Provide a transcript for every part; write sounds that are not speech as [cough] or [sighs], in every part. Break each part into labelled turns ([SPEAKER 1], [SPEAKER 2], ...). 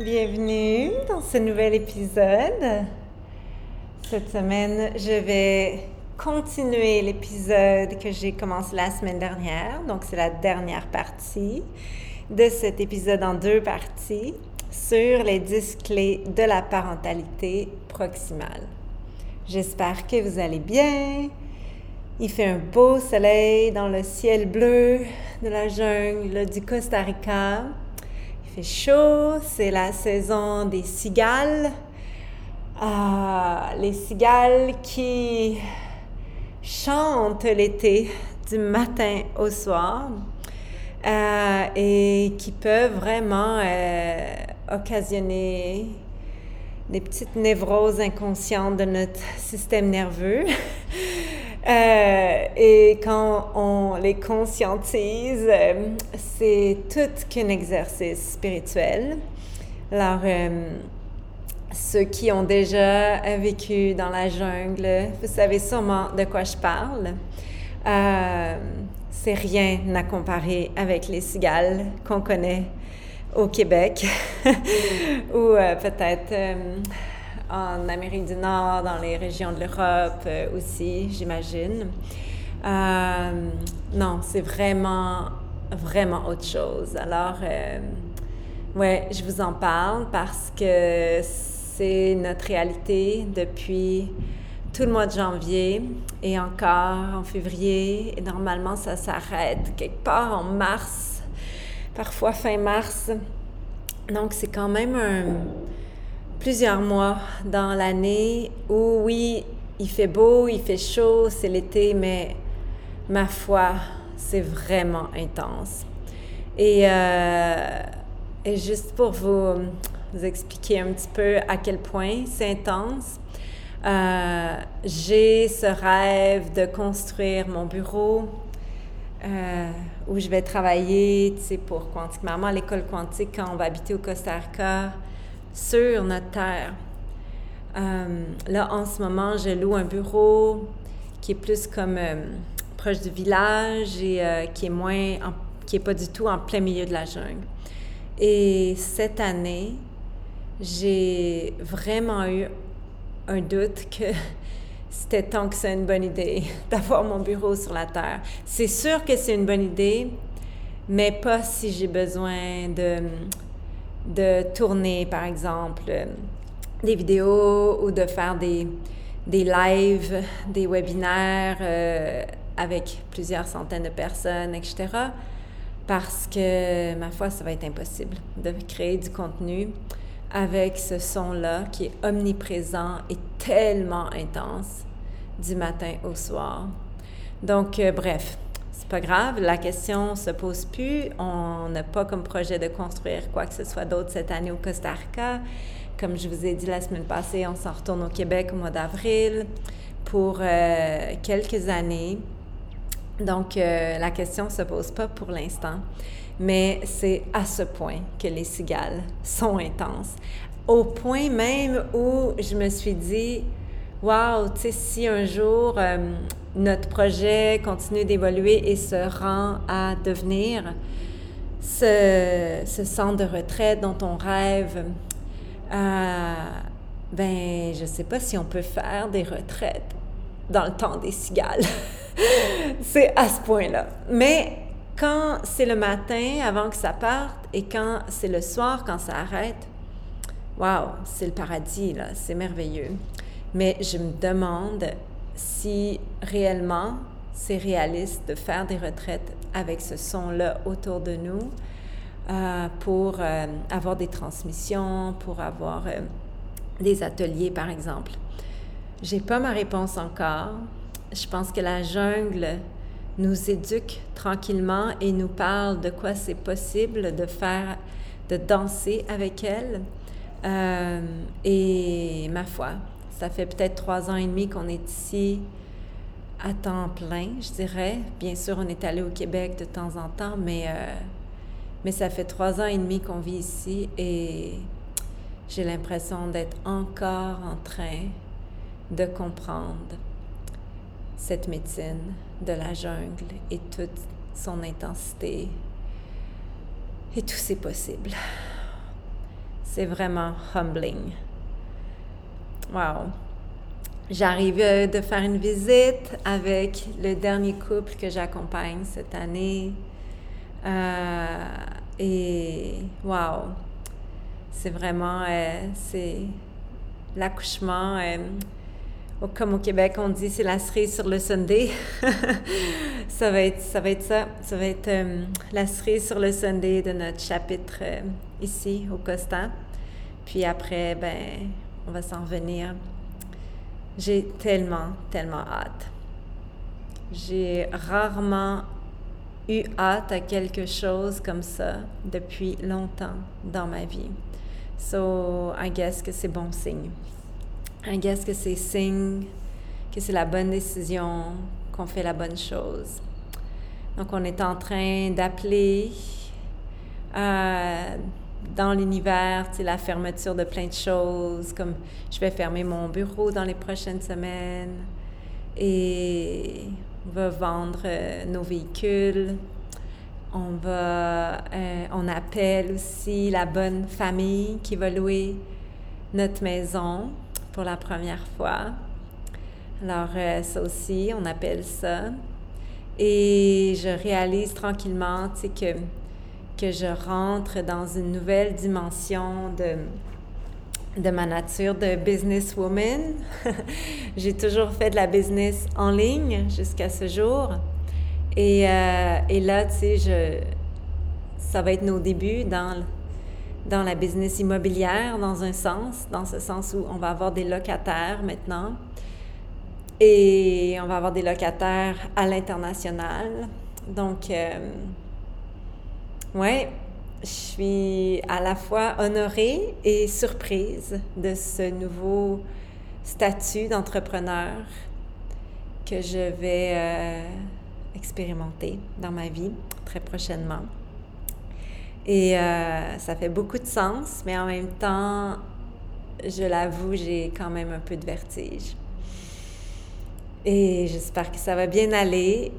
[SPEAKER 1] Bienvenue dans ce nouvel épisode. Cette semaine, je vais continuer l'épisode que j'ai commencé la semaine dernière. Donc, c'est la dernière partie de cet épisode en deux parties sur les 10 clés de la parentalité proximale. J'espère que vous allez bien. Il fait un beau soleil dans le ciel bleu de la jungle du Costa Rica chaud, c'est la saison des cigales. Ah, les cigales qui chantent l'été du matin au soir euh, et qui peuvent vraiment euh, occasionner des petites névroses inconscientes de notre système nerveux. [laughs] Euh, et quand on les conscientise, euh, c'est tout qu'un exercice spirituel. Alors, euh, ceux qui ont déjà vécu dans la jungle, vous savez sûrement de quoi je parle. c'est rien à comparer avec les cigales qu'on connaît au Québec [laughs] ou peut-être en Amérique du Nord, dans les régions de l'Europe euh, aussi, j'imagine. Euh, non, c'est vraiment, vraiment autre chose. Alors, euh, ouais, je vous en parle parce que c'est notre réalité depuis tout le mois de janvier et encore en février. Et normalement, ça s'arrête quelque part en mars, parfois fin mars. Donc, c'est quand même un plusieurs mois dans l'année où, oui, il fait beau, il fait chaud, c'est l'été, mais ma foi, c'est vraiment intense. Et, euh, juste pour vous, expliquer un petit peu à quel point c'est intense, euh, j'ai ce rêve de construire mon bureau euh, où je vais travailler, tu pour Quantique Maman, l'école quantique, quand on va habiter au Costa Rica sur notre terre. Euh, là, en ce moment, je loue un bureau qui est plus comme euh, proche du village et euh, qui est moins, qui est pas du tout en plein milieu de la jungle. Et cette année, j'ai vraiment eu un doute que [laughs] c'était tant que c'est une bonne idée [laughs] d'avoir mon bureau sur la terre. C'est sûr que c'est une bonne idée, mais pas si j'ai besoin de de tourner, par exemple, euh, des vidéos ou de faire des, des lives, des webinaires euh, avec plusieurs centaines de personnes, etc. Parce que, ma foi, ça va être impossible de créer du contenu avec ce son-là qui est omniprésent et tellement intense du matin au soir. Donc, euh, bref, pas grave, la question se pose plus. On n'a pas comme projet de construire quoi que ce soit d'autre cette année au Costa Rica. Comme je vous ai dit la semaine passée, on s'en retourne au Québec au mois d'avril pour euh, quelques années. Donc, euh, la question se pose pas pour l'instant. Mais c'est à ce point que les cigales sont intenses. Au point même où je me suis dit, wow, tu sais, si un jour euh, notre projet continue d'évoluer et se rend à devenir ce, centre de retraite dont on rêve, euh, ben, je ne sais pas si on peut faire des retraites dans le temps des cigales. [laughs] c'est à ce point-là. Mais quand c'est le matin avant que ça parte et quand c'est le soir quand ça arrête, waouh, c'est le paradis, là, c'est merveilleux. Mais je me demande si réellement c'est réaliste de faire des retraites avec ce son-là autour de nous euh, pour euh, avoir des transmissions, pour avoir euh, des ateliers, par exemple. J'ai pas ma réponse encore. Je pense que la jungle nous éduque tranquillement et nous parle de quoi c'est possible de faire, de danser avec elle. Et ma foi, ça fait peut-être trois ans et demi qu'on est ici à temps plein, je dirais. Bien sûr, on est allé au Québec de temps en temps, mais, euh, mais ça fait trois ans et demi qu'on vit ici et j'ai l'impression d'être encore en train de comprendre cette médecine de la jungle et toute son intensité et tout c'est possible. C'est vraiment humbling. Wow. J'arrive de faire une visite avec le dernier couple que j'accompagne cette année. Euh, et wow, c'est vraiment, euh, c'est l'accouchement. Euh, comme au Québec, on dit, c'est la cerise sur le Sunday. [laughs] ça va être ça. Ça va être la cerise sur le Sunday de notre chapitre ici au Costa. Puis après, ben, on va s'en venir. J'ai tellement, tellement hâte. J'ai rarement eu hâte à quelque chose comme ça depuis longtemps dans ma vie. So, I guess que c'est bon signe. I guess que c'est signe que c'est la bonne décision, qu'on fait la bonne chose. Donc, on est en train d'appeler euh, dans l'univers, la fermeture de plein de choses, comme je vais fermer mon bureau dans les prochaines semaines et on va vendre euh, nos véhicules. On va, euh, on appelle aussi la bonne famille qui va louer notre maison pour la première fois. Alors euh, ça aussi, on appelle ça. Et je réalise tranquillement, tu sais, que que je rentre dans une nouvelle dimension de, de ma nature de businesswoman. [laughs] J'ai toujours fait de la business en ligne jusqu'à ce jour. Et, euh, et là, tu sais, je, ça va être nos débuts dans, dans la business immobilière, dans un sens, dans ce sens où on va avoir des locataires maintenant. Et on va avoir des locataires à l'international. Donc, euh, oui, je suis à la fois honorée et surprise de ce nouveau statut d'entrepreneur que je vais euh, expérimenter dans ma vie très prochainement. Et euh, ça fait beaucoup de sens, mais en même temps, je l'avoue, j'ai quand même un peu de vertige. Et j'espère que ça va bien aller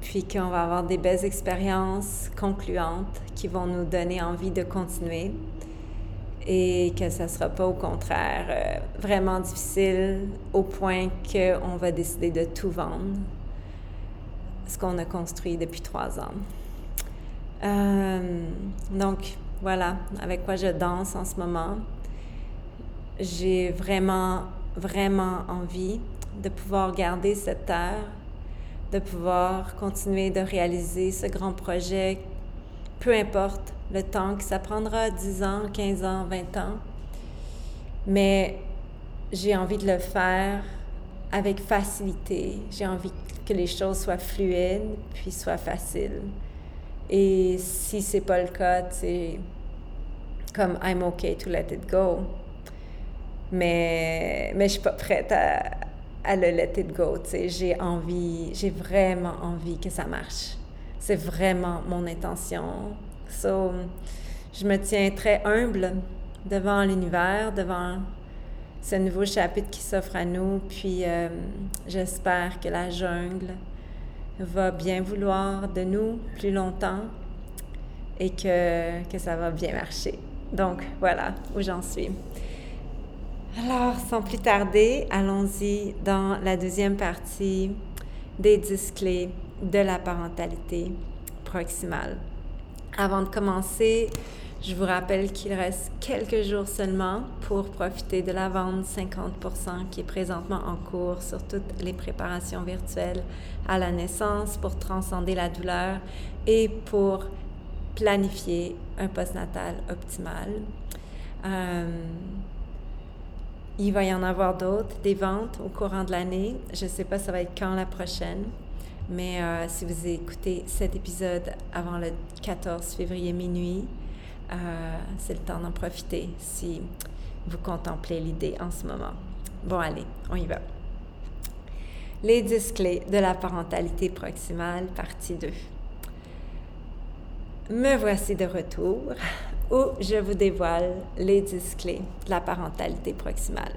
[SPEAKER 1] puis qu'on va avoir des belles expériences concluantes qui vont nous donner envie de continuer et que ça ne sera pas au contraire euh, vraiment difficile au point qu'on va décider de tout vendre, ce qu'on a construit depuis trois ans. Euh, donc voilà, avec quoi je danse en ce moment. J'ai vraiment, vraiment envie de pouvoir garder cette heure de pouvoir continuer de réaliser ce grand projet, peu importe le temps que ça prendra, 10 ans, 15 ans, 20 ans. Mais j'ai envie de le faire avec facilité. J'ai envie que les choses soient fluides, puis soient faciles. Et si c'est pas le cas, c'est comme I'm okay to let it go. Mais, mais je suis pas prête à, à le let it go. J'ai envie, j'ai vraiment envie que ça marche. C'est vraiment mon intention. So, je me tiens très humble devant l'univers, devant ce nouveau chapitre qui s'offre à nous. Puis euh, j'espère que la jungle va bien vouloir de nous plus longtemps et que, que ça va bien marcher. Donc voilà où j'en suis. Alors, sans plus tarder, allons-y dans la deuxième partie des 10 clés de la parentalité proximale. Avant de commencer, je vous rappelle qu'il reste quelques jours seulement pour profiter de la vente 50% qui est présentement en cours sur toutes les préparations virtuelles à la naissance pour transcender la douleur et pour planifier un postnatal optimal. Euh, il va y en avoir d'autres, des ventes au courant de l'année. Je ne sais pas ça va être quand la prochaine, mais euh, si vous écoutez cet épisode avant le 14 février minuit, euh, c'est le temps d'en profiter. Si vous contemplez l'idée en ce moment. Bon, allez, on y va. Les 10 clés de la parentalité proximale, partie 2. Me voici de retour où je vous dévoile les 10 clés de la parentalité proximale.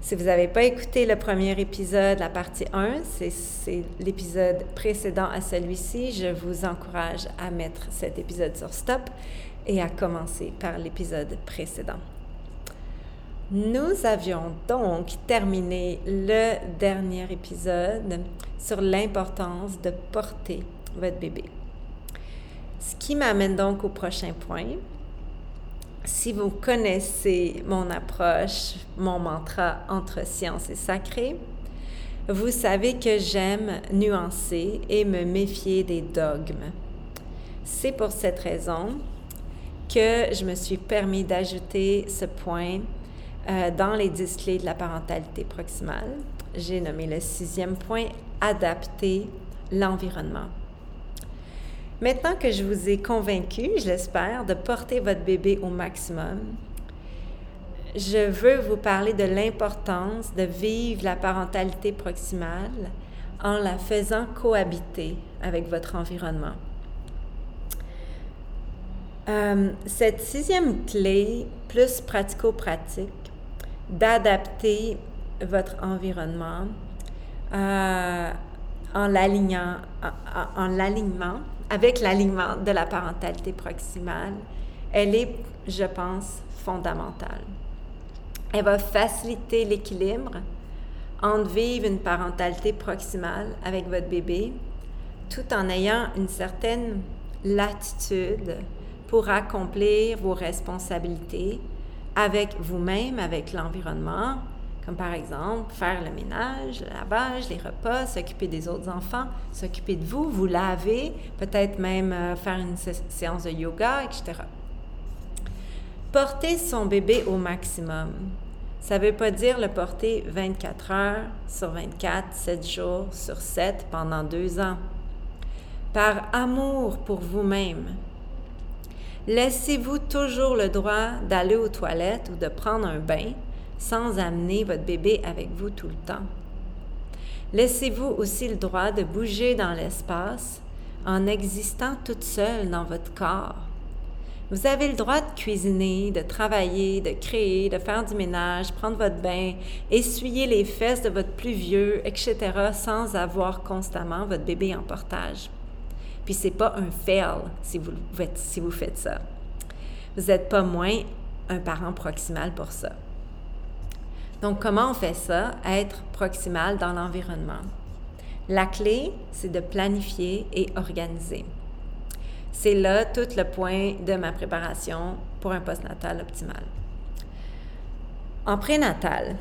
[SPEAKER 1] Si vous n'avez pas écouté le premier épisode, la partie 1, c'est l'épisode précédent à celui-ci, je vous encourage à mettre cet épisode sur stop et à commencer par l'épisode précédent. Nous avions donc terminé le dernier épisode sur l'importance de porter votre bébé. Ce qui m'amène donc au prochain point. Si vous connaissez mon approche, mon mantra entre science et sacré, vous savez que j'aime nuancer et me méfier des dogmes. C'est pour cette raison que je me suis permis d'ajouter ce point euh, dans les 10 clés de la parentalité proximale. J'ai nommé le sixième point, adapter l'environnement. Maintenant que je vous ai convaincu, je l'espère, de porter votre bébé au maximum, je veux vous parler de l'importance de vivre la parentalité proximale en la faisant cohabiter avec votre environnement. Euh, cette sixième clé, plus pratico-pratique, d'adapter votre environnement euh, en l'alignant, en, l'alignement, avec l'alignement de la parentalité proximale, elle est, je pense, fondamentale. Elle va faciliter l'équilibre entre vivre une parentalité proximale avec votre bébé tout en ayant une certaine latitude pour accomplir vos responsabilités avec vous-même, avec l'environnement, comme par exemple faire le ménage, le lavage, les repas, s'occuper des autres enfants, s'occuper de vous, vous laver, peut-être même euh, faire une séance de yoga, etc. Porter son bébé au maximum. Ça ne veut pas dire le porter 24 heures sur 24, 7 jours sur 7 pendant deux ans. Par amour pour vous-même, Laissez-vous toujours le droit d'aller aux toilettes ou de prendre un bain sans amener votre bébé avec vous tout le temps. Laissez-vous aussi le droit de bouger dans l'espace en existant toute seule dans votre corps. Vous avez le droit de cuisiner, de travailler, de créer, de faire du ménage, prendre votre bain, essuyer les fesses de votre plus vieux, etc., sans avoir constamment votre bébé en portage. Puis c'est pas un fail si vous, si vous faites ça. Vous n'êtes pas moins un parent proximal pour ça. Donc, comment on fait ça? Être proximal dans l'environnement? La clé, c'est de planifier et organiser. C'est là tout le point de ma préparation pour un postnatal optimal. En prénatal,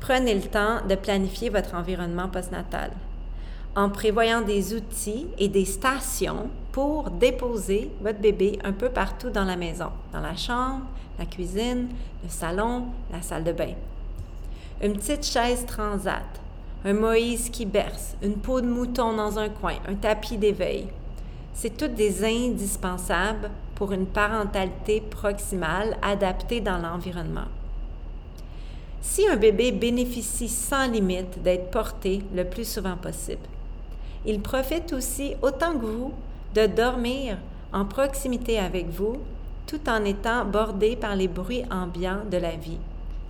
[SPEAKER 1] prenez le temps de planifier votre environnement postnatal en prévoyant des outils et des stations pour déposer votre bébé un peu partout dans la maison, dans la chambre, la cuisine, le salon, la salle de bain. Une petite chaise transat, un Moïse qui berce, une peau de mouton dans un coin, un tapis d'éveil. C'est toutes des indispensables pour une parentalité proximale adaptée dans l'environnement. Si un bébé bénéficie sans limite d'être porté le plus souvent possible, il profite aussi, autant que vous, de dormir en proximité avec vous, tout en étant bordé par les bruits ambiants de la vie,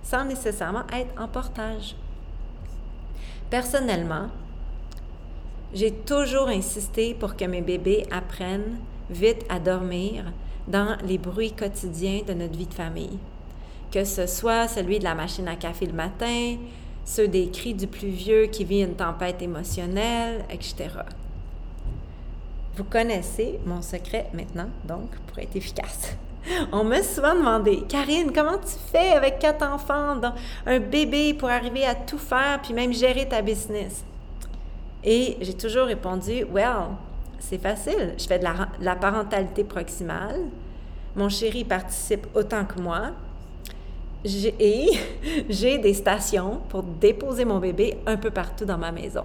[SPEAKER 1] sans nécessairement être en portage. Personnellement, j'ai toujours insisté pour que mes bébés apprennent vite à dormir dans les bruits quotidiens de notre vie de famille, que ce soit celui de la machine à café le matin, ceux des cris du plus vieux qui vit une tempête émotionnelle, etc. Vous connaissez mon secret maintenant, donc, pour être efficace. [laughs] [laughs] On m'a souvent demandé, Karine, comment tu fais avec quatre enfants, un bébé pour arriver à tout faire, puis même gérer ta business? Et j'ai toujours répondu, well, c'est facile. Je fais de la, de la parentalité proximale. Mon chéri participe autant que moi et [laughs] j'ai des stations pour déposer mon bébé un peu partout dans ma maison.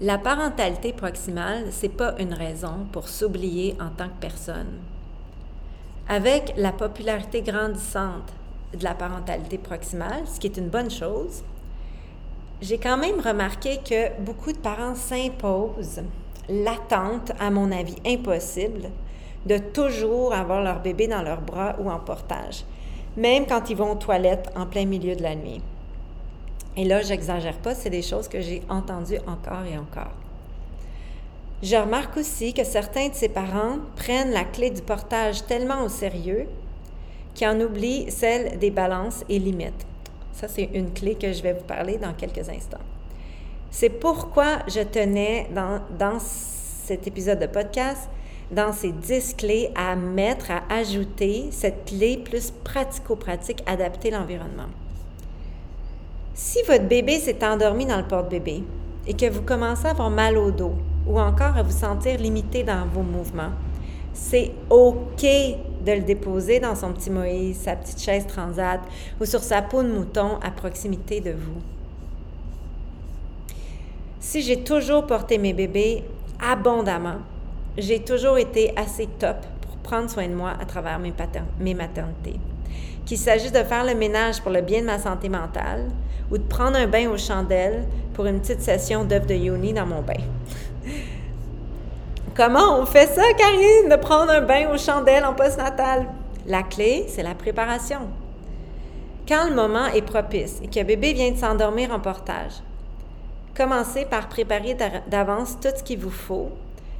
[SPEAKER 1] La parentalité proximale, c'est pas une raison pour s'oublier en tant que personne. Avec la popularité grandissante de la parentalité proximale, ce qui est une bonne chose, j'ai quand même remarqué que beaucoup de parents s'imposent l'attente, à mon avis impossible, de toujours avoir leur bébé dans leurs bras ou en portage, même quand ils vont aux toilettes en plein milieu de la nuit. Et là, j'exagère pas, c'est des choses que j'ai entendues encore et encore. Je remarque aussi que certains de ces parents prennent la clé du portage tellement au sérieux qu'ils en oublient celle des balances et limites. Ça, c'est une clé que je vais vous parler dans quelques instants. C'est pourquoi je tenais dans, dans cet épisode de podcast, dans ces 10 clés, à mettre, à ajouter cette clé plus pratico-pratique, adapter l'environnement. Si votre bébé s'est endormi dans le porte-bébé et que vous commencez à avoir mal au dos ou encore à vous sentir limité dans vos mouvements, c'est OK de le déposer dans son petit Moïse, sa petite chaise transat ou sur sa peau de mouton à proximité de vous. Si j'ai toujours porté mes bébés abondamment, j'ai toujours été assez top pour prendre soin de moi à travers mes, maternités. Qu'il s'agisse de faire le ménage pour le bien de ma santé mentale ou de prendre un bain aux chandelles pour une petite session d'œuf de yoni dans mon bain. Comment on fait ça, Karine, de prendre un bain aux chandelles en postnatal? La clé, c'est la préparation. Quand le moment est propice et que bébé vient de s'endormir en portage, commencez par préparer d'avance tout ce qu'il vous faut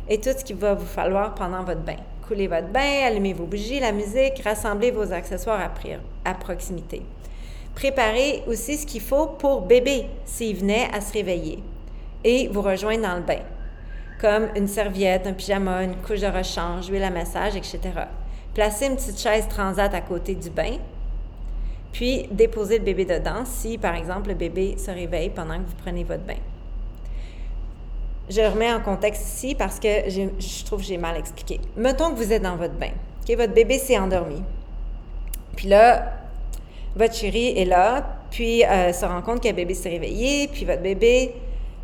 [SPEAKER 1] et tout ce qu'il va vous falloir pendant votre bain. Coulez votre bain, allumez vos bougies, la musique, rassemblez vos accessoires à, proximité. Préparez aussi ce qu'il faut pour bébé s'il venait à se réveiller et vous rejoindre dans le bain comme une serviette, un pyjama, une couche de rechange, huile à massage, etc. Placez une petite chaise transat à côté du bain, puis déposez le bébé dedans si, par exemple, le bébé se réveille pendant que vous prenez votre bain. Je remets en contexte ici parce que je trouve que j'ai mal expliqué. Mettons que vous êtes dans votre bain. Okay, votre bébé s'est endormi. Puis là, votre chérie est là, puis euh, se rend compte que le bébé s'est réveillé, puis votre bébé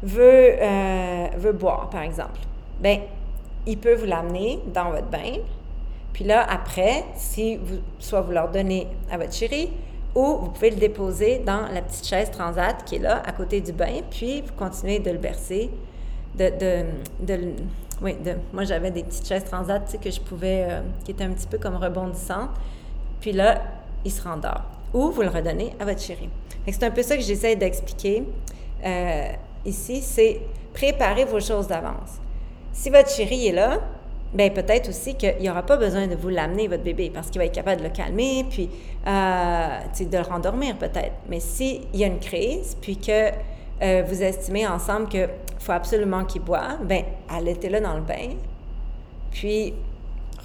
[SPEAKER 1] veut, euh, veut boire, par exemple, bien, il peut vous l'amener dans votre bain. Puis là, après, si soit vous leur donnez à votre chérie, ou vous pouvez le déposer dans la petite chaise transat qui est là, à côté du bain, puis vous continuez de le bercer. De, de, de de, moi, j'avais des petites chaises transat que je pouvais, euh, qui étaient un petit peu comme rebondissantes. Puis là, il se rendort. Ou vous le redonnez à votre chérie. C'est un peu ça que j'essaie d'expliquer. Euh, ici, c'est préparer vos choses d'avance. Si votre chéri est là, bien peut-être aussi qu'il n'y aura pas besoin de vous l'amener, votre bébé, parce qu'il va être capable de le calmer, puis euh, de le rendormir peut-être. Mais s'il y a une crise, puis que euh, vous estimez ensemble qu'il faut absolument qu'il boive, bien, allaitez-le dans le bain, puis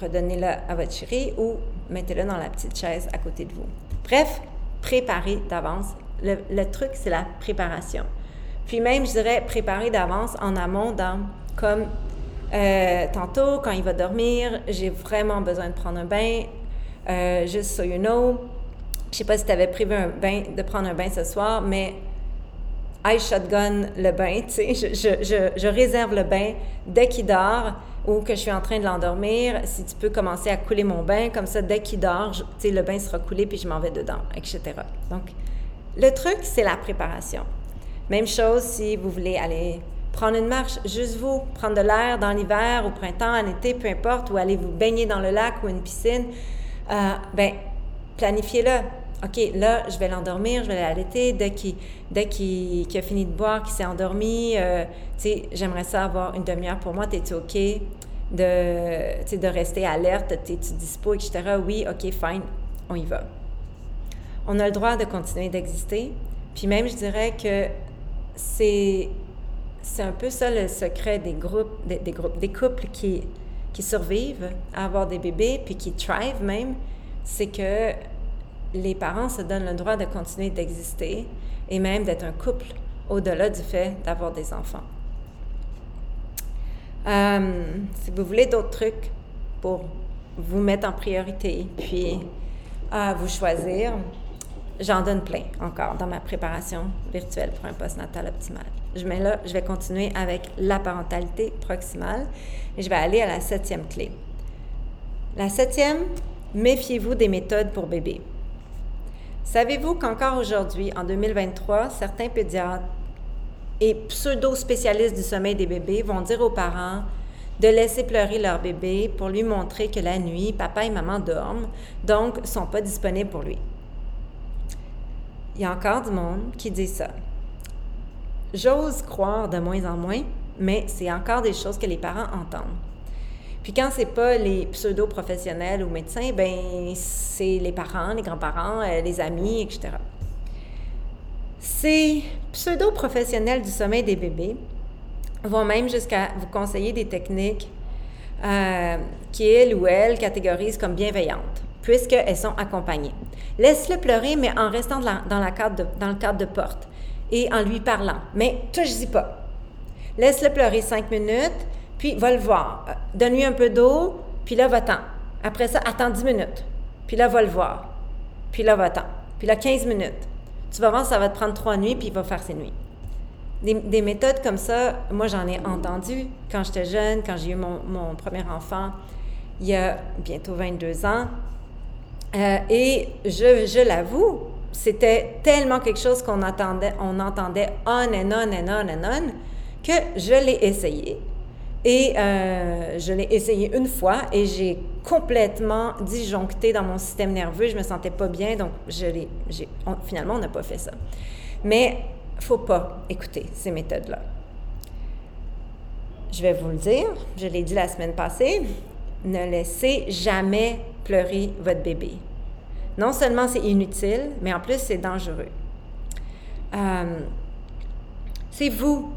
[SPEAKER 1] redonnez-le à votre chéri ou mettez-le dans la petite chaise à côté de vous. Bref, préparez d'avance. le truc, c'est la préparation. Puis même, je dirais, préparer d'avance en amont comme euh, tantôt, quand il va dormir, j'ai vraiment besoin de prendre un bain, euh, juste so you know. Je sais pas si tu avais prévu un bain, de prendre un bain ce soir, mais I shotgun le bain, tu sais, je, je, réserve le bain dès qu'il dort ou que je suis en train de l'endormir. Si tu peux commencer à couler mon bain, comme ça, dès qu'il dort, tu sais, le bain sera coulé puis je m'en vais dedans, etc. Donc, le truc, c'est la préparation. Même chose si vous voulez aller prendre une marche, juste vous, prendre de l'air dans l'hiver, au printemps, en été, peu importe, ou aller vous baigner dans le lac ou une piscine, euh, ben planifiez-le. OK, là, je vais l'endormir, je vais l'allaiter. Dès qu'il dès qu'il a fini de boire, qu'il s'est endormi, euh, tu sais, j'aimerais ça avoir une demi-heure pour moi. T'es-tu OK de, de rester alerte? T'es-tu dispo, etc.? Oui, OK, fine, on y va. On a le droit de continuer d'exister. Puis même, je dirais que c'est c'est un peu ça le secret des groupes, des, groupes, des couples qui, qui survivent à avoir des bébés, puis qui thrive même, c'est que les parents se donnent le droit de continuer d'exister et même d'être un couple au-delà du fait d'avoir des enfants. Euh, si vous voulez d'autres trucs pour vous mettre en priorité, puis à vous choisir, J'en donne plein encore dans ma préparation virtuelle pour un post-natal optimal. Je mets vais continuer avec la parentalité proximale et je vais aller à la septième clé. La septième, méfiez-vous des méthodes pour bébé. Savez-vous qu'encore aujourd'hui, en 2023, certains pédiatres et pseudo-spécialistes du sommeil des bébés vont dire aux parents de laisser pleurer leur bébé pour lui montrer que la nuit, papa et maman dorment, donc ne sont pas disponibles pour lui? Il y a encore du monde qui dit ça. J'ose croire de moins en moins, mais c'est encore des choses que les parents entendent. Puis quand c'est pas les pseudo-professionnels ou médecins, ben c'est les parents, les grands-parents, euh, les amis, etc. Ces pseudo-professionnels du sommeil des bébés vont même jusqu'à vous conseiller des techniques euh, qu'ils ou elles catégorisent comme bienveillantes, puisqu'elles sont accompagnées. Laisse-le pleurer, mais en restant dans, dans le cadre de porte et en lui parlant. Mais touche-y pas. Laisse-le pleurer cinq minutes, puis va le voir. Euh, donne-lui un peu d'eau, puis là, va-t'en. Après ça, attends dix minutes. Puis là, va le voir. Puis là, va-t'en. Puis là, 15 minutes. Tu vas voir, ça va te prendre trois nuits, puis il va faire ses nuits. Des, méthodes comme ça, moi j'en ai entendu quand j'étais jeune, quand j'ai eu mon, premier enfant, il y a bientôt 22 ans. Euh, et je, l'avoue, c'était tellement quelque chose qu'on entendait, on entendait on and on and on and on, que je l'ai essayé. Et euh, je l'ai essayé une fois et j'ai complètement disjoncté dans mon système nerveux. Je me sentais pas bien, donc je l'ai, finalement, on n'a pas fait ça. Mais faut pas écouter ces méthodes-là. Je vais vous le dire, je l'ai dit la semaine passée, ne laissez jamais pleurer votre bébé. Non seulement c'est inutile, mais en plus c'est dangereux. Euh, c'est vous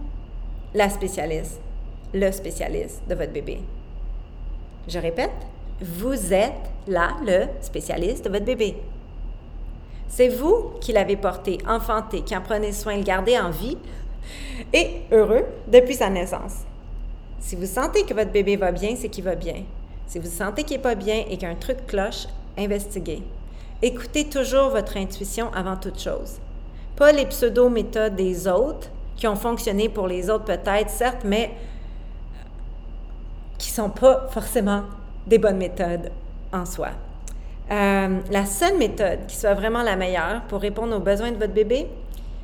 [SPEAKER 1] la spécialiste, le spécialiste de votre bébé. Je répète, vous êtes là le spécialiste de votre bébé. C'est vous qui l'avez porté, enfanté, qui en prenez soin, le gardez en vie et heureux depuis sa naissance. Si vous sentez que votre bébé va bien, c'est qu'il va bien. Si vous sentez qu'il n'est pas bien et qu'un truc cloche, investiguez. Écoutez toujours votre intuition avant toute chose. Pas les pseudo-méthodes des autres qui ont fonctionné pour les autres peut-être, certes, mais qui ne sont pas forcément des bonnes méthodes en soi. Euh, la seule méthode qui soit vraiment la meilleure pour répondre aux besoins de votre bébé,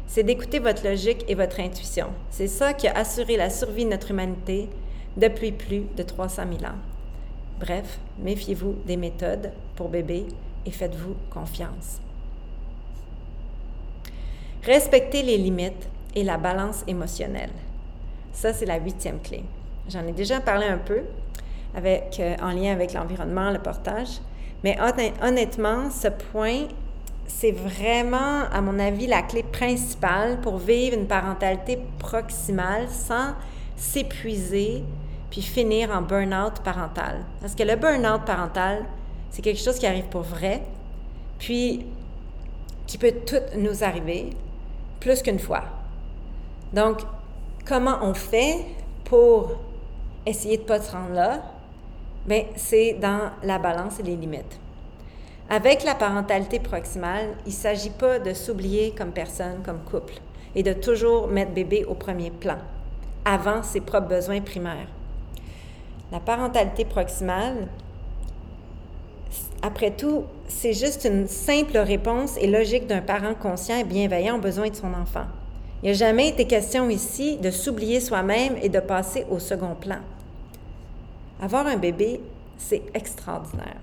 [SPEAKER 1] c'est d'écouter votre logique et votre intuition. C'est ça qui a assuré la survie de notre humanité depuis plus de 300 000 ans. Bref, méfiez-vous des méthodes pour bébé et faites-vous confiance. Respectez les limites et la balance émotionnelle. Ça, c'est la huitième clé. J'en ai déjà parlé un peu avec, euh, en lien avec l'environnement, le portage. Mais honnêtement, ce point, c'est vraiment, à mon avis, la clé principale pour vivre une parentalité proximale sans s'épuiser puis finir en burn-out parental. Parce que le burn-out parental, c'est quelque chose qui arrive pour vrai, puis qui peut tout nous arriver plus qu'une fois. Donc, comment on fait pour essayer de ne pas se rendre là? Bien, c'est dans la balance et les limites. Avec la parentalité proximale, il ne s'agit pas de s'oublier comme personne, comme couple, et de toujours mettre bébé au premier plan, avant ses propres besoins primaires. La parentalité proximale, après tout, c'est juste une simple réponse et logique d'un parent conscient et bienveillant aux besoins de son enfant. Il n'y a jamais été question ici de s'oublier soi-même et de passer au second plan. Avoir un bébé, c'est extraordinaire.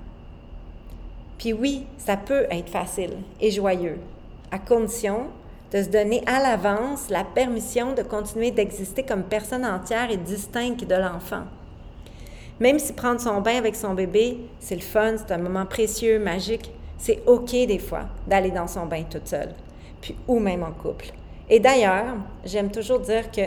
[SPEAKER 1] Puis oui, ça peut être facile et joyeux, à condition de se donner à l'avance la permission de continuer d'exister comme personne entière et distincte de l'enfant. Même si prendre son bain avec son bébé, c'est le fun, c'est un moment précieux, magique, c'est OK des fois d'aller dans son bain toute seule, puis ou même en couple. Et d'ailleurs, j'aime toujours dire que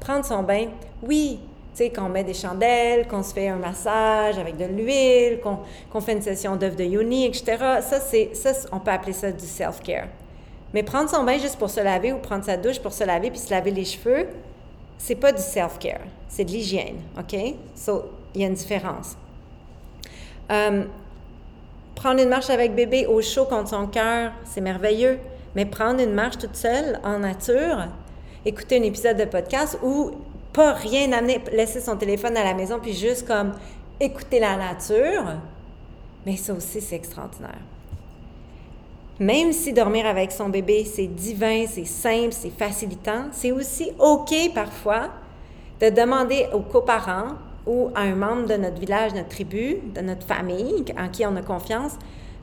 [SPEAKER 1] prendre son bain, oui, sais, qu'on met des chandelles, qu'on se fait un massage avec de l'huile, qu'on fait une session d'œuf de yoni, etc. Ça, c'est, ça, on peut appeler ça du self-care. Mais prendre son bain juste pour se laver ou prendre sa douche pour se laver puis se laver les cheveux, c'est pas du self-care, c'est de l'hygiène, OK? So, il y a une différence. Euh, prendre une marche avec bébé au chaud contre son cœur, c'est merveilleux. Mais prendre une marche toute seule, en nature, écouter un épisode de podcast ou pas rien amener, laisser son téléphone à la maison, puis juste comme écouter la nature, Mais ça aussi, c'est extraordinaire. Même si dormir avec son bébé, c'est divin, c'est simple, c'est facilitant, c'est aussi OK parfois de demander aux coparents ou à un membre de notre village, notre tribu, de notre famille, en qui on a confiance,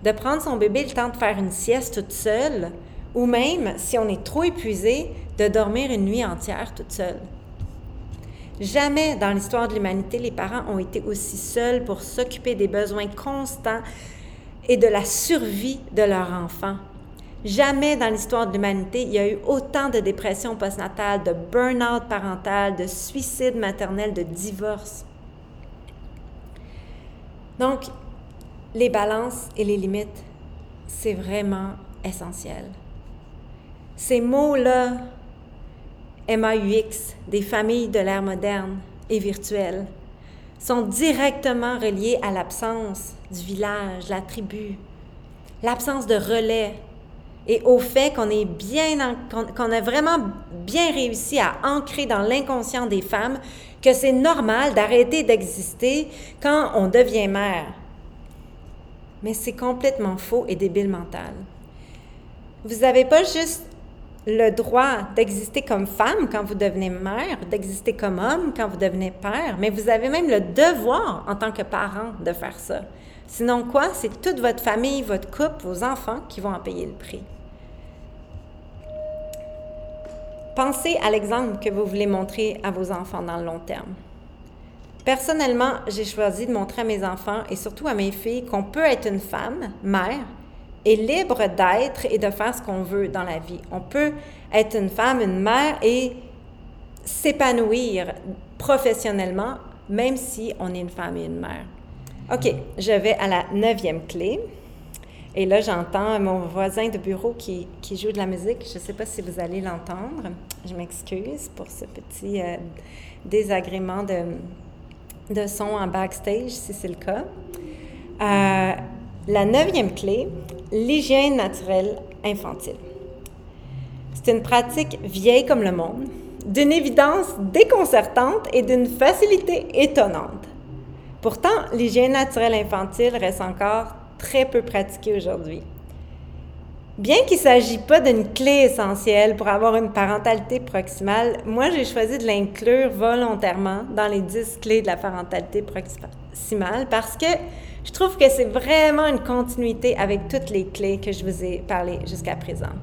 [SPEAKER 1] de prendre son bébé le temps de faire une sieste toute seule, ou même, si on est trop épuisé, de dormir une nuit entière toute seule. Jamais dans l'histoire de l'humanité, les parents ont été aussi seuls pour s'occuper des besoins constants et de la survie de leur enfant. Jamais dans l'histoire de l'humanité, il y a eu autant de dépression postnatale, de burn-out parental, de suicide maternel, de divorce. Donc, les balances et les limites, c'est vraiment essentiel. Ces mots-là, MAUX, des familles de l'ère moderne et virtuelle, sont directement reliés à l'absence du village, la tribu, l'absence de relais et au fait qu'on est bien, qu'on a vraiment bien réussi à ancrer dans l'inconscient des femmes que c'est normal d'arrêter d'exister quand on devient mère. Mais c'est complètement faux et débile mental. Vous n'avez pas juste le droit d'exister comme femme quand vous devenez mère, d'exister comme homme quand vous devenez père, mais vous avez même le devoir en tant que parent de faire ça. Sinon quoi? C'est toute votre famille, votre couple, vos enfants qui vont en payer le prix. Pensez à l'exemple que vous voulez montrer à vos enfants dans le long terme. Personnellement, j'ai choisi de montrer à mes enfants et surtout à mes filles qu'on peut être une femme, mère, est libre d'être et de faire ce qu'on veut dans la vie. On peut être une femme, une mère et s'épanouir professionnellement, même si on est une femme et une mère. OK, je vais à la neuvième clé. Et là, j'entends mon voisin de bureau qui, qui, joue de la musique. Je ne sais pas si vous allez l'entendre. Je m'excuse pour ce petit euh, désagrément de, de son en backstage, si c'est le cas. Euh, la neuvième clé, l'hygiène naturelle infantile. C'est une pratique vieille comme le monde, d'une évidence déconcertante et d'une facilité étonnante. Pourtant, l'hygiène naturelle infantile reste encore très peu pratiquée aujourd'hui. Bien qu'il ne s'agisse pas d'une clé essentielle pour avoir une parentalité proximale, moi j'ai choisi de l'inclure volontairement dans les 10 clés de la parentalité proximale parce que je trouve que c'est vraiment une continuité avec toutes les clés que je vous ai parlé jusqu'à présent.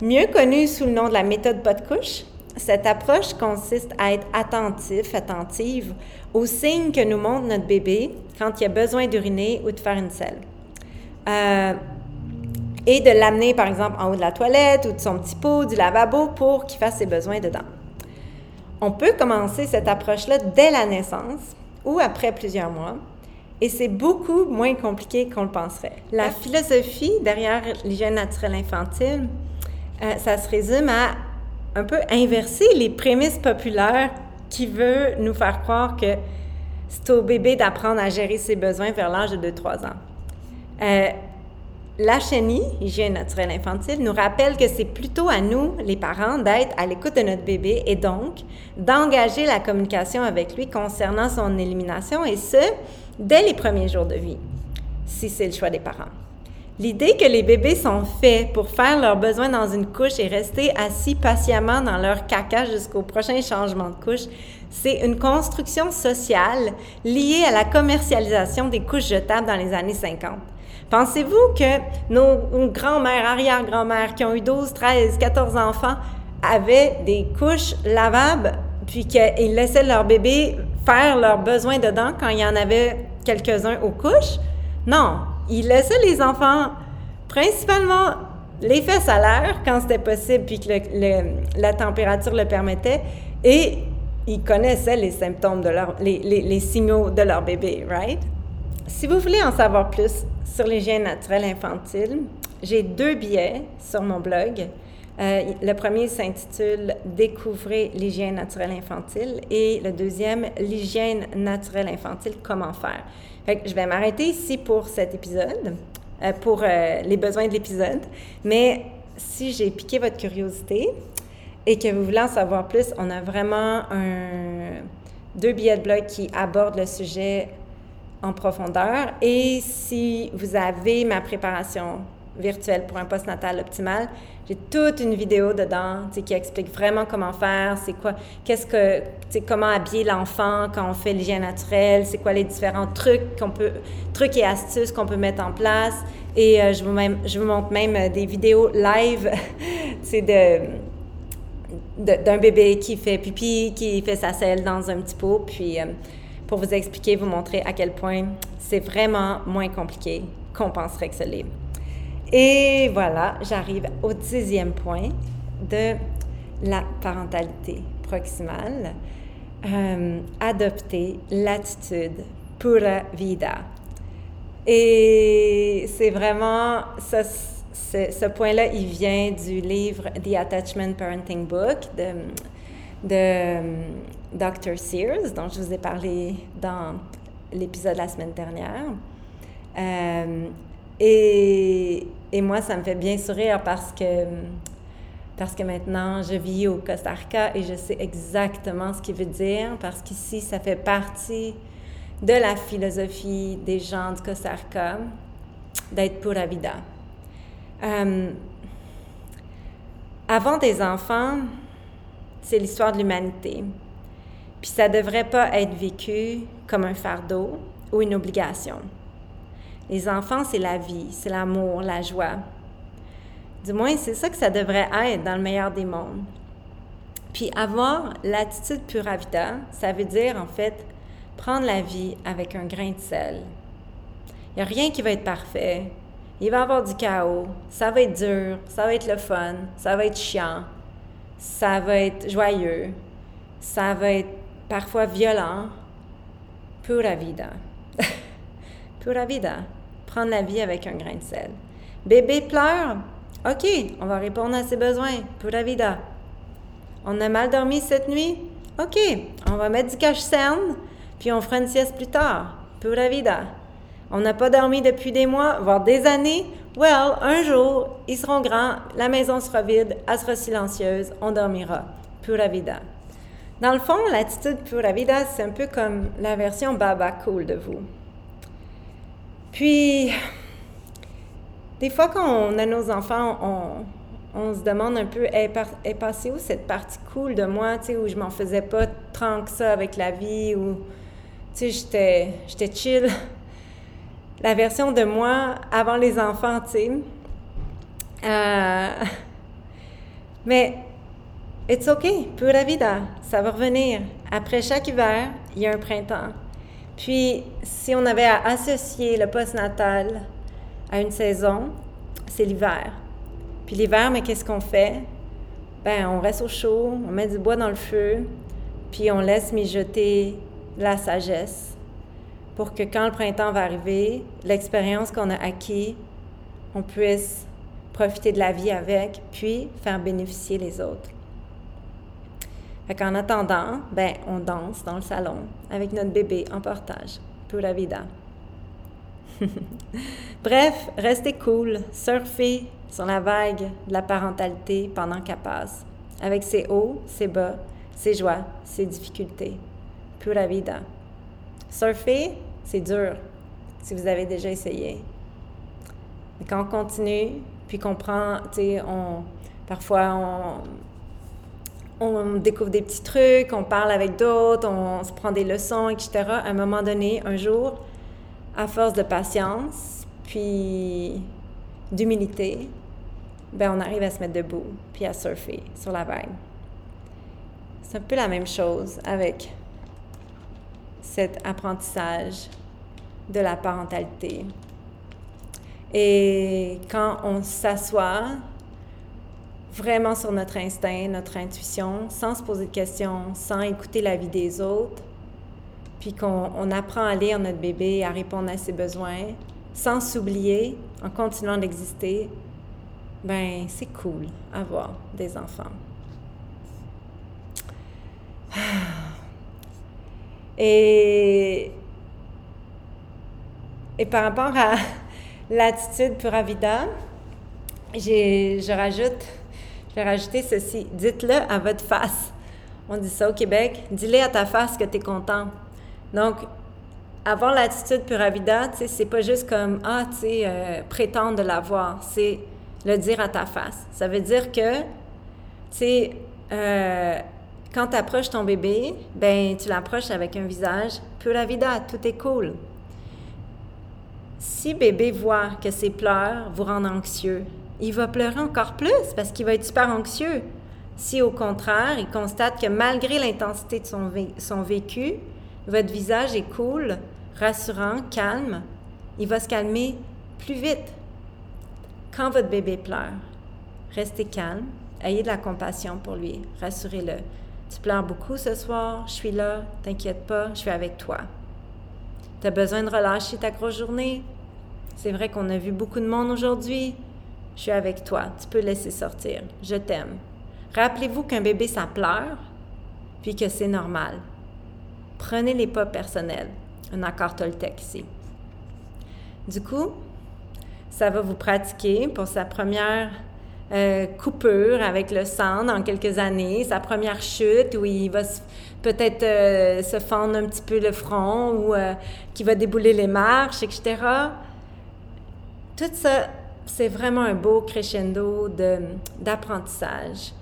[SPEAKER 1] Mieux connue sous le nom de la méthode pas de couche, cette approche consiste à être attentif, attentive aux signes que nous montre notre bébé quand il a besoin d'uriner ou de faire une selle. Euh, et de l'amener, par exemple, en haut de la toilette ou de son petit pot, du lavabo pour qu'il fasse ses besoins dedans. On peut commencer cette approche-là dès la naissance ou après plusieurs mois et c'est beaucoup moins compliqué qu'on le penserait. La philosophie derrière l'hygiène naturelle infantile, euh, ça se résume à un peu inverser les prémices populaires qui veulent nous faire croire que c'est au bébé d'apprendre à gérer ses besoins vers l'âge de 2-3 ans. Euh, la chenille, hygiène naturelle infantile, nous rappelle que c'est plutôt à nous, les parents, d'être à l'écoute de notre bébé et donc d'engager la communication avec lui concernant son élimination et ce, dès les premiers jours de vie, si c'est le choix des parents. L'idée que les bébés sont faits pour faire leurs besoins dans une couche et rester assis patiemment dans leur caca jusqu'au prochain changement de couche, c'est une construction sociale liée à la commercialisation des couches jetables dans les années 50. Pensez-vous que nos, grands-mères, arrière-grand-mères qui ont eu 12, 13, 14 enfants avaient des couches lavables puis qu'ils laissaient leur bébé faire leurs besoins dedans quand il y en avait quelques-uns aux couches? Non, ils laissaient les enfants principalement les fesses à l'air quand c'était possible puis que la température le permettait et ils connaissaient les symptômes de leur, les, les signaux de leur bébé, right? Si vous voulez en savoir plus sur l'hygiène naturelle infantile, j'ai deux billets sur mon blog. Euh, le premier s'intitule Découvrez l'hygiène naturelle infantile et le deuxième L'hygiène naturelle infantile, comment faire. je vais m'arrêter ici pour cet épisode, euh, pour euh, les besoins de l'épisode. Mais si j'ai piqué votre curiosité et que vous voulez en savoir plus, on a vraiment deux billets de blog qui abordent le sujet en profondeur. Et si vous avez ma préparation virtuelle pour un postnatal optimal, j'ai toute une vidéo dedans qui explique vraiment comment faire, c'est quoi, qu'est-ce que, comment habiller l'enfant quand on fait l'hygiène naturelle, c'est quoi les différents trucs qu'on peut, trucs et astuces qu'on peut mettre en place. Et euh, je, vous montre même euh, des vidéos live, [laughs] c'est de d'un bébé qui fait pipi, qui fait sa selle dans un petit pot, puis euh, pour vous expliquer, vous montrer à quel point c'est vraiment moins compliqué qu'on penserait que ce livre. Et voilà, j'arrive au dixième point de la parentalité proximale. Euh, adopter l'attitude pura vida. Et c'est vraiment, ce point-là, il vient du livre The Attachment Parenting Book de, de Dr. Sears, dont je vous ai parlé dans l'épisode la semaine dernière. Euh, et, et, moi, ça me fait bien sourire parce que, parce que maintenant, je vis au Costa Rica et je sais exactement ce qu'il veut dire parce qu'ici, ça fait partie de la philosophie des gens du Costa Rica d'être pura vida. Euh, avant des enfants, c'est l'histoire de l'humanité. Puis ça ne devrait pas être vécu comme un fardeau ou une obligation. Les enfants, c'est la vie, c'est l'amour, la joie. Du moins, c'est ça que ça devrait être dans le meilleur des mondes. Puis avoir l'attitude pura vida, ça veut dire en fait prendre la vie avec un grain de sel. Il n'y a rien qui va être parfait. Il va y avoir du chaos. Ça va être dur. Ça va être le fun. Ça va être chiant. Ça va être joyeux. Ça va être parfois violent. Pura vida. Pura vida. Prendre la vie avec un grain de sel. Bébé pleure? OK, on va répondre à ses besoins. Pura vida. On a mal dormi cette nuit? OK, on va mettre du cache-cerne, puis on fera une sieste plus tard. Pura vida. On n'a pas dormi depuis des mois, voire des années? Well, un jour, ils seront grands, la maison sera vide, elle sera silencieuse, on dormira. Pura vida. Dans le fond, l'attitude pura vida, c'est un peu comme la version baba cool de vous. Puis, des fois, quand on a nos enfants, on, se demande un peu, est, passée où cette partie cool de moi, tu où je m'en faisais pas tant que ça avec la vie, où, tu sais, j'étais chill. La version de moi avant les enfants, tu sais. Euh, mais It's okay, pura vida, ça va revenir. Après chaque hiver, il y a un printemps. Puis, si on avait à associer le post-natal à une saison, c'est l'hiver. Puis l'hiver, mais qu'est-ce qu'on fait? Ben, on reste au chaud, on met du bois dans le feu, puis on laisse mijoter la sagesse pour que quand le printemps va arriver, l'expérience qu'on a acquis, on puisse profiter de la vie avec, puis faire bénéficier les autres. Fait qu'en attendant, ben, on danse dans le salon avec notre bébé en portage. Pura vida. [laughs] Bref, restez cool, surfez sur la vague de la parentalité pendant qu'elle passe, avec ses hauts, ses bas, ses joies, ses difficultés. Pura vida. Surfer, c'est dur, si vous avez déjà essayé. Mais quand on continue, puis qu'on prend, tu sais, on, parfois on, on découvre des petits trucs, on parle avec d'autres, on se prend des leçons, etc. À un moment donné, un jour, à force de patience, puis d'humilité, ben on arrive à se mettre debout, puis à surfer sur la vague. C'est un peu la même chose avec cet apprentissage de la parentalité. Et quand on s'assoit vraiment sur notre instinct, notre intuition, sans se poser de questions, sans écouter la vie des autres, puis qu'on apprend à lire notre bébé, à répondre à ses besoins, sans s'oublier, en continuant d'exister, ben c'est cool avoir des enfants. [sighs] Et, et par rapport à [laughs] l'attitude pour Avida, je rajoute je vais rajouter ceci. Dites-le à votre face. On dit ça au Québec. Dis-le à ta face que tu es content. Donc, avoir l'attitude pura vida, tu sais, c'est pas juste comme, ah, tu sais, euh, prétendre de l'avoir. C'est le dire à ta face. Ça veut dire que, tu euh, quand tu approches ton bébé, ben tu l'approches avec un visage pura vida, tout est cool. Si bébé voit que ses pleurs vous rendent anxieux, il va pleurer encore plus parce qu'il va être super anxieux. Si au contraire, il constate que malgré l'intensité de son, vécu, votre visage est cool, rassurant, calme, il va se calmer plus vite. Quand votre bébé pleure, restez calme, ayez de la compassion pour lui, rassurez-le. Tu pleures beaucoup ce soir, je suis là, t'inquiète pas, je suis avec toi. Tu as besoin de relâcher ta grosse journée? C'est vrai qu'on a vu beaucoup de monde aujourd'hui. Je suis avec toi, tu peux laisser sortir. Je t'aime. Rappelez-vous qu'un bébé, ça pleure, puis que c'est normal. Prenez les pas personnels. Un accord Toltec ici. Du coup, ça va vous pratiquer pour sa première euh, coupure avec le sang dans quelques années, sa première chute où il va peut-être euh, se fendre un petit peu le front ou euh, qui va débouler les marches, etc. Tout ça, c'est vraiment un beau crescendo d'apprentissage.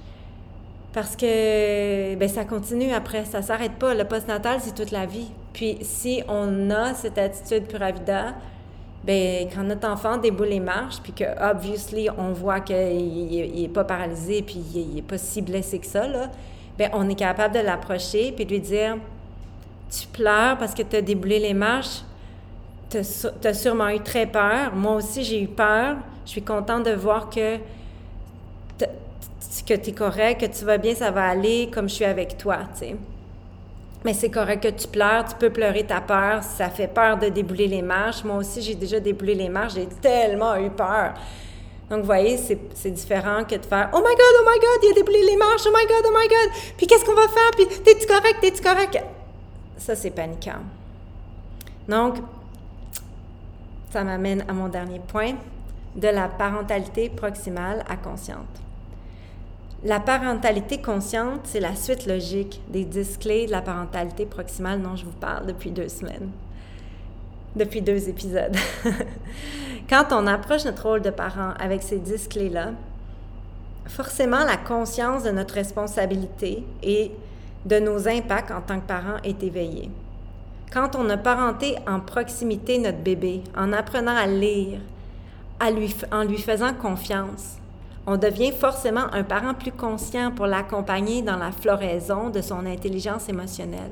[SPEAKER 1] Parce que ben, ça continue après, ça s'arrête pas. Le postnatal, c'est toute la vie. Puis si on a cette attitude pura vida, ben quand notre enfant déboule les marches, puis que obviously on voit qu'il n'est pas paralysé, puis il n'est pas si blessé que ça, là, ben on est capable de l'approcher, puis de lui dire Tu pleures parce que tu as déboulé les marches, tu as, sûrement eu très peur. Moi aussi, j'ai eu peur. Je suis contente de voir que tu es correct, que tu vas bien, ça va aller comme je suis avec toi. Mais c'est correct que tu pleures, tu peux pleurer ta peur, ça fait peur de débouler les marches. Moi aussi, j'ai déjà déboulé les marches, j'ai tellement eu peur. Donc, vous voyez, c'est différent que de faire Oh my God, oh my God, il a déboulé les marches, oh my God, oh my God, puis qu'est-ce qu'on va faire, puis t'es-tu correct, t'es-tu correct? Ça, c'est paniquant. Donc, ça m'amène à mon dernier point, de la parentalité proximale à consciente. La parentalité consciente, c'est la suite logique des dix clés de la parentalité proximale dont je vous parle depuis deux semaines, depuis deux épisodes. [laughs] Quand on approche notre rôle de parent avec ces dix clés-là, forcément la conscience de notre responsabilité et de nos impacts en tant que parent est éveillée. Quand on a parenté en proximité notre bébé, en apprenant à lire, à lui, en lui faisant confiance, on devient forcément un parent plus conscient pour l'accompagner dans la floraison de son intelligence émotionnelle.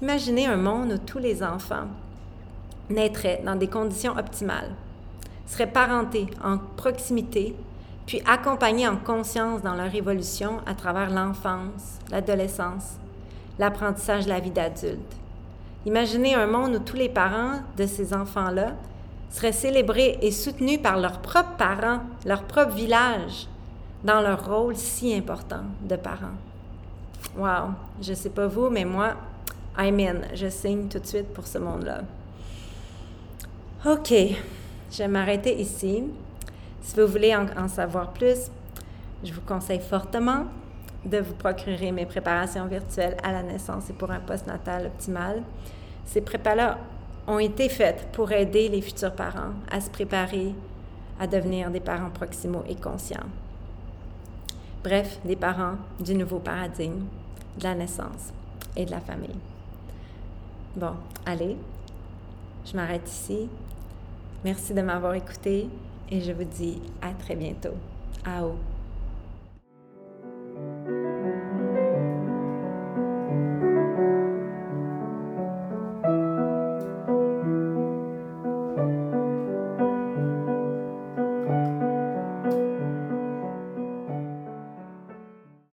[SPEAKER 1] Imaginez un monde où tous les enfants naîtraient dans des conditions optimales, seraient parentés en proximité, puis accompagnés en conscience dans leur évolution à travers l'enfance, l'adolescence, l'apprentissage de la vie d'adulte. Imaginez un monde où tous les parents de ces enfants-là seraient célébrés et soutenus par leurs propres parents, leur propre village, dans leur rôle si important de parents. Wow! Je sais pas vous, mais moi, I'm in. Je signe tout de suite pour ce monde-là. OK. Je vais m'arrêter ici. Si vous voulez en, savoir plus, je vous conseille fortement de vous procurer mes préparations virtuelles à la naissance et pour un post-natal optimal. Ces prépas-là ont été faites pour aider les futurs parents à se préparer à devenir des parents proximaux et conscients. Bref, des parents du nouveau paradigme de la naissance et de la famille. Bon, allez, je m'arrête ici. Merci de m'avoir écouté et je vous dis à très bientôt. Ao.